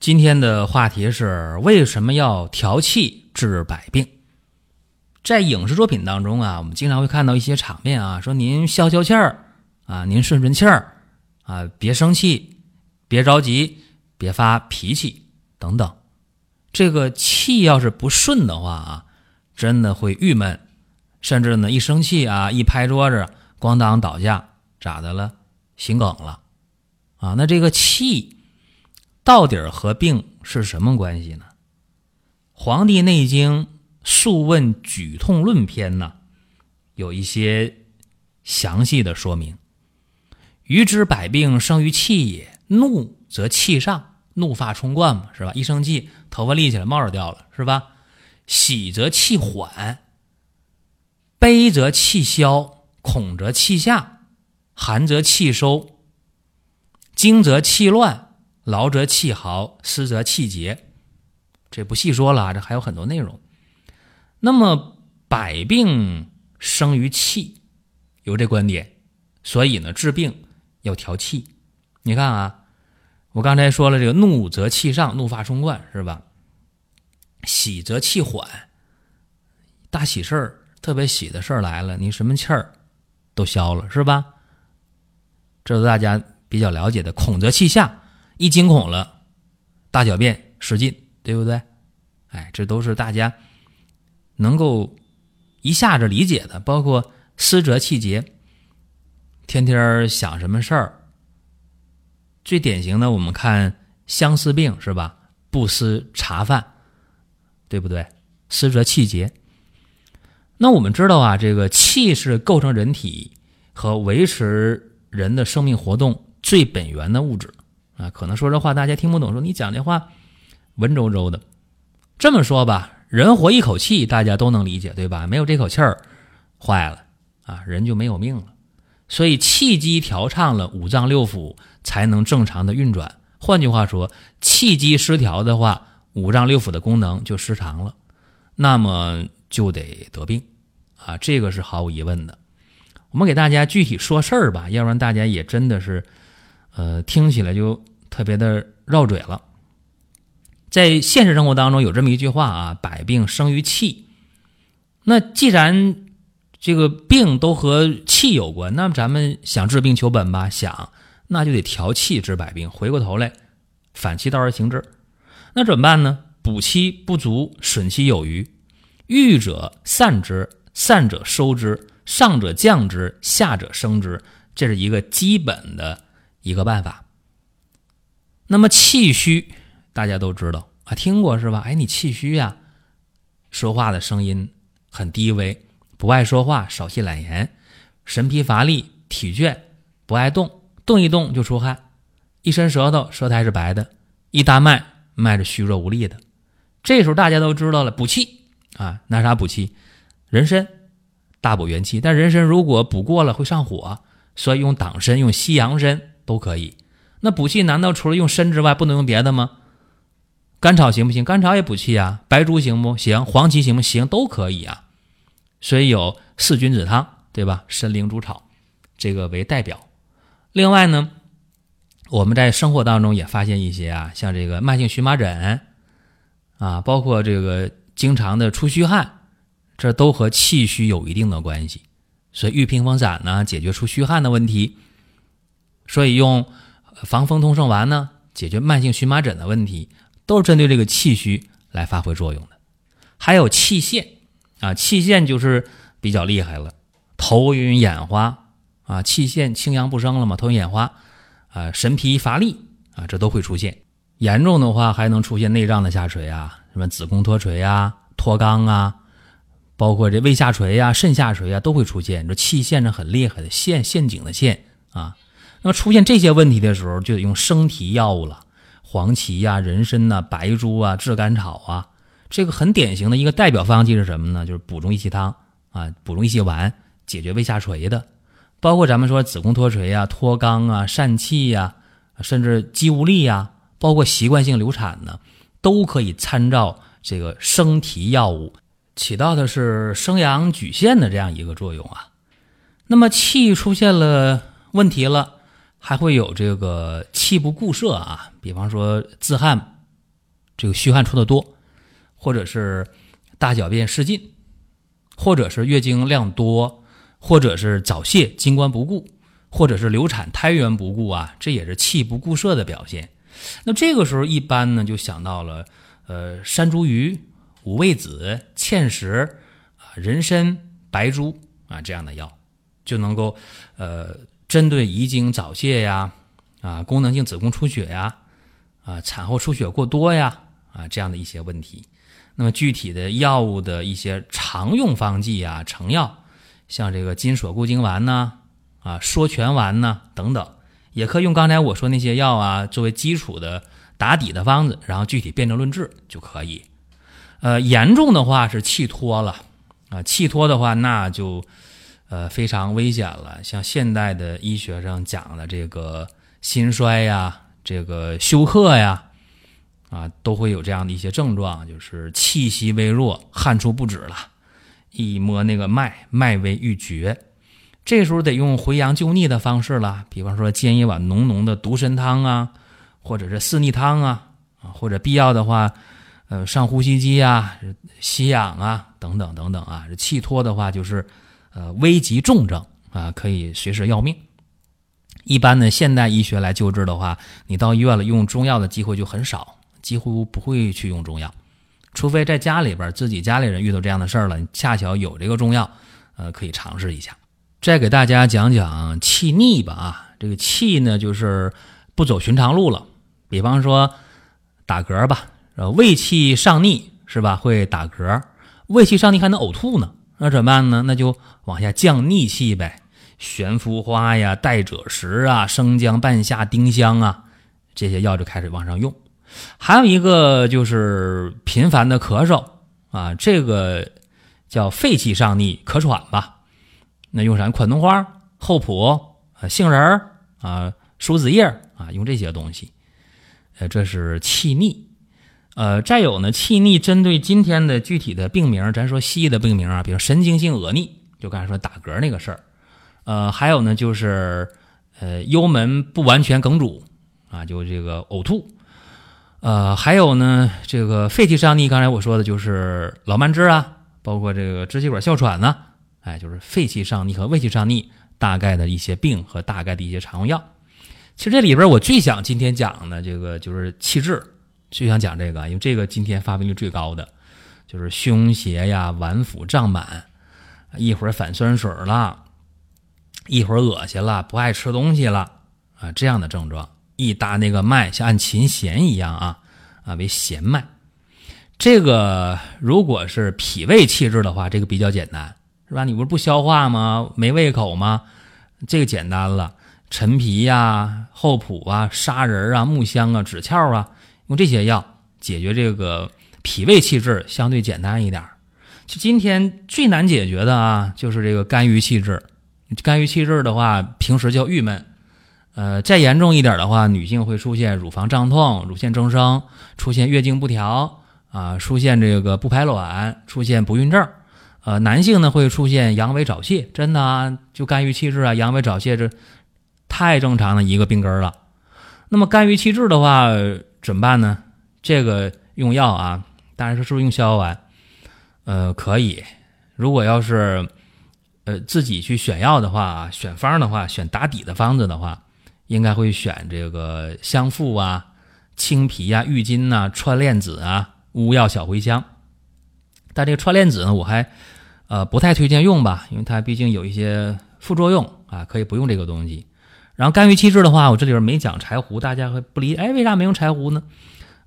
今天的话题是为什么要调气治百病？在影视作品当中啊，我们经常会看到一些场面啊，说您消消气儿啊，您顺顺气儿啊，别生气，别着急，别发脾气等等。这个气要是不顺的话啊，真的会郁闷，甚至呢一生气啊，一拍桌子，咣当倒下，咋的了？心梗了啊？那这个气。到底和病是什么关系呢？《黄帝内经·素问举痛论篇》呢，有一些详细的说明。愚之百病生于气也，怒则气上，怒发冲冠嘛，是吧？一生气，头发立起来，帽子掉了，是吧？喜则气缓，悲则气消，恐则气下，寒则气收，惊则气乱。劳则气豪，失则气结，这不细说了，这还有很多内容。那么百病生于气，有这观点，所以呢治病要调气。你看啊，我刚才说了，这个怒则气上，怒发冲冠是吧？喜则气缓，大喜事儿，特别喜的事儿来了，你什么气儿都消了是吧？这是大家比较了解的。恐则气下。一惊恐了，大小便失禁，对不对？哎，这都是大家能够一下子理解的。包括思则气结，天天想什么事儿？最典型的，我们看相思病是吧？不思茶饭，对不对？思则气结。那我们知道啊，这个气是构成人体和维持人的生命活动最本源的物质。啊，可能说这话大家听不懂，说你讲这话文绉绉的。这么说吧，人活一口气，大家都能理解，对吧？没有这口气儿，坏了啊，人就没有命了。所以气机调畅了，五脏六腑才能正常的运转。换句话说，气机失调的话，五脏六腑的功能就失常了，那么就得得病啊，这个是毫无疑问的。我们给大家具体说事儿吧，要不然大家也真的是，呃，听起来就。特别的绕嘴了，在现实生活当中有这么一句话啊：“百病生于气。”那既然这个病都和气有关，那么咱们想治病求本吧，想那就得调气治百病。回过头来，反其道而行之，那怎么办呢？补气不足，损气有余，欲者散之，散者收之，上者降之，下者升之，这是一个基本的一个办法。那么气虚，大家都知道啊，听过是吧？哎，你气虚呀，说话的声音很低微，不爱说话，少气懒言，神疲乏力，体倦，不爱动，动一动就出汗，一伸舌头，舌苔是白的，一搭脉，脉是虚弱无力的。这时候大家都知道了，补气啊，拿啥补气？人参大补元气，但人参如果补过了会上火，所以用党参、用西洋参都可以。那补气难道除了用参之外不能用别的吗？甘草行不行？甘草也补气啊。白术行不行？黄芪行不行？都可以啊。所以有四君子汤，对吧？参苓猪草，这个为代表。另外呢，我们在生活当中也发现一些啊，像这个慢性荨麻疹啊，包括这个经常的出虚汗，这都和气虚有一定的关系。所以玉屏风散呢，解决出虚汗的问题。所以用。防风通圣丸呢，解决慢性荨麻疹的问题，都是针对这个气虚来发挥作用的。还有气陷啊，气陷就是比较厉害了，头晕眼花啊，气陷清阳不升了嘛，头晕眼花啊，神疲乏力啊，这都会出现。严重的话还能出现内脏的下垂啊，什么子宫脱垂啊、脱肛啊，包括这胃下垂呀、肾下垂啊，都会出现。这气陷是很厉害的，陷陷阱的陷啊。那么出现这些问题的时候，就得用生提药物了。黄芪呀、人参呐、白术啊、炙甘草啊。这个很典型的一个代表方剂是什么呢？就是补中益气汤啊，补中益气丸，解决胃下垂的。包括咱们说子宫脱垂啊、脱肛啊、疝气呀，甚至肌无力呀，包括习惯性流产呢，都可以参照这个生提药物，起到的是生阳举陷的这样一个作用啊。那么气出现了问题了，还会有这个气不固摄啊，比方说自汗，这个虚汗出的多。或者是大小便失禁，或者是月经量多，或者是早泄、经关不固，或者是流产、胎源不固啊，这也是气不固摄的表现。那这个时候一般呢，就想到了呃山茱萸、五味子、芡实啊、人参、白术啊这样的药，就能够呃针对遗精早泄呀、啊功能性子宫出血呀、啊产后出血过多呀啊这样的一些问题。那么具体的药物的一些常用方剂啊，成药，像这个金锁固精丸呐，啊缩泉丸呐等等，也可以用刚才我说那些药啊作为基础的打底的方子，然后具体辨证论治就可以。呃，严重的话是气脱了啊，气脱的话那就呃非常危险了。像现代的医学上讲的这个心衰呀，这个休克呀。啊，都会有这样的一些症状，就是气息微弱，汗出不止了。一摸那个脉，脉微欲绝，这时候得用回阳救逆的方式了。比方说煎一碗浓浓的独参汤啊，或者是四逆汤啊，啊，或者必要的话，呃，上呼吸机啊，吸氧啊，等等等等啊。气脱的话，就是呃危急重症啊，可以随时要命。一般呢，现代医学来救治的话，你到医院了，用中药的机会就很少。几乎不会去用中药，除非在家里边自己家里人遇到这样的事儿了，恰巧有这个中药，呃，可以尝试一下。再给大家讲讲气逆吧啊，这个气呢就是不走寻常路了。比方说打嗝吧，呃，胃气上逆是吧？会打嗝，胃气上逆还能呕吐呢，那怎么办呢？那就往下降逆气呗，悬浮花呀、代赭石啊、生姜、半夏、丁香啊，这些药就开始往上用。还有一个就是频繁的咳嗽啊，这个叫肺气上逆，咳喘吧。那用啥？款冬花、厚朴、杏仁啊、鼠子叶啊，用这些东西。呃，这是气逆。呃，再有呢，气逆针对今天的具体的病名，咱说西医的病名啊，比如神经性恶逆，就刚才说打嗝那个事儿。呃，还有呢，就是呃幽门不完全梗阻啊，就这个呕吐。呃，还有呢，这个肺气上逆，刚才我说的就是老慢支啊，包括这个支气管哮喘呢，哎，就是肺气上逆和胃气上逆大概的一些病和大概的一些常用药。其实这里边我最想今天讲的这个就是气滞，就想讲这个，因为这个今天发病率最高的就是胸胁呀、脘腹胀满，一会儿反酸水了，一会儿恶心了，不爱吃东西了啊，这样的症状。一搭那个脉，像按琴弦一样啊啊，为弦脉。这个如果是脾胃气滞的话，这个比较简单，是吧？你不是不消化吗？没胃口吗？这个简单了，陈皮呀、厚朴啊、砂仁啊、木香啊、枳壳啊，用这些药解决这个脾胃气滞，相对简单一点。就今天最难解决的啊，就是这个肝郁气滞。肝郁气滞的话，平时叫郁闷。呃，再严重一点的话，女性会出现乳房胀痛、乳腺增生，出现月经不调啊，出现这个不排卵，出现不孕症。呃，男性呢会出现阳痿早泄，真的啊，就肝郁气滞啊，阳痿早泄这太正常的一个病根了。那么肝郁气滞的话怎么办呢？这个用药啊，当然是是不是用逍遥丸？呃，可以。如果要是呃自己去选药的话，选方的话，选打底的方子的话。应该会选这个香附啊、青皮呀、郁金呐、川链子啊、乌药、小茴香。但这个川链子呢，我还呃不太推荐用吧，因为它毕竟有一些副作用啊，可以不用这个东西。然后肝郁气滞的话，我这里边没讲柴胡，大家会不理解哎，为啥没用柴胡呢？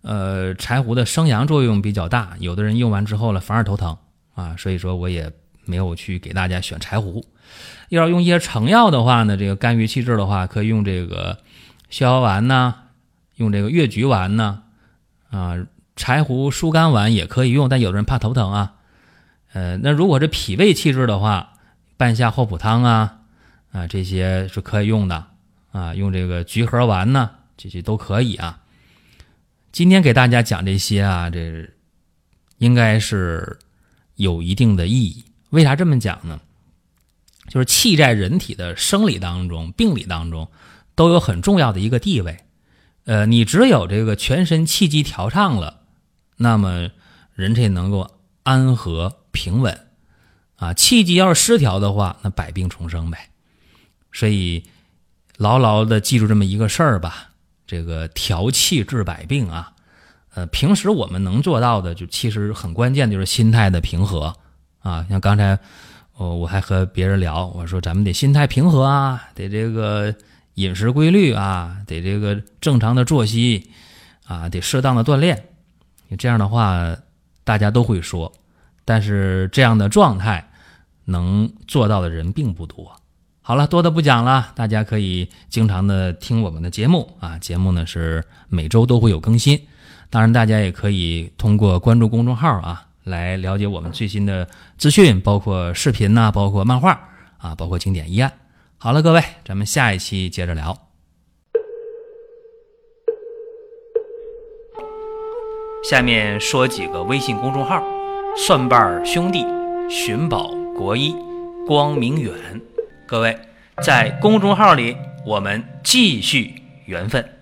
呃，柴胡的生阳作用比较大，有的人用完之后了反而头疼啊，所以说我也没有去给大家选柴胡。要是用一些成药的话呢，这个肝郁气滞的话，可以用这个逍遥丸呐，用这个越橘丸呢，啊，柴胡疏肝丸也可以用，但有的人怕头疼啊。呃，那如果是脾胃气滞的话，半夏厚朴汤啊，啊，这些是可以用的啊。用这个橘核丸呢，这些都可以啊。今天给大家讲这些啊，这应该是有一定的意义。为啥这么讲呢？就是气在人体的生理当中、病理当中都有很重要的一个地位。呃，你只有这个全身气机调畅了，那么人才能够安和。平稳，啊，气机要是失调的话，那百病重生呗。所以牢牢的记住这么一个事儿吧，这个调气治百病啊。呃，平时我们能做到的，就其实很关键，就是心态的平和啊。像刚才，我我还和别人聊，我说咱们得心态平和啊，得这个饮食规律啊，得这个正常的作息啊，得适当的锻炼。你这样的话，大家都会说。但是这样的状态能做到的人并不多。好了，多的不讲了，大家可以经常的听我们的节目啊。节目呢是每周都会有更新，当然大家也可以通过关注公众号啊来了解我们最新的资讯，包括视频呐，包括漫画啊，包括经典医案。好了，各位，咱们下一期接着聊。下面说几个微信公众号。蒜瓣兄弟、寻宝国医、光明远，各位在公众号里，我们继续缘分。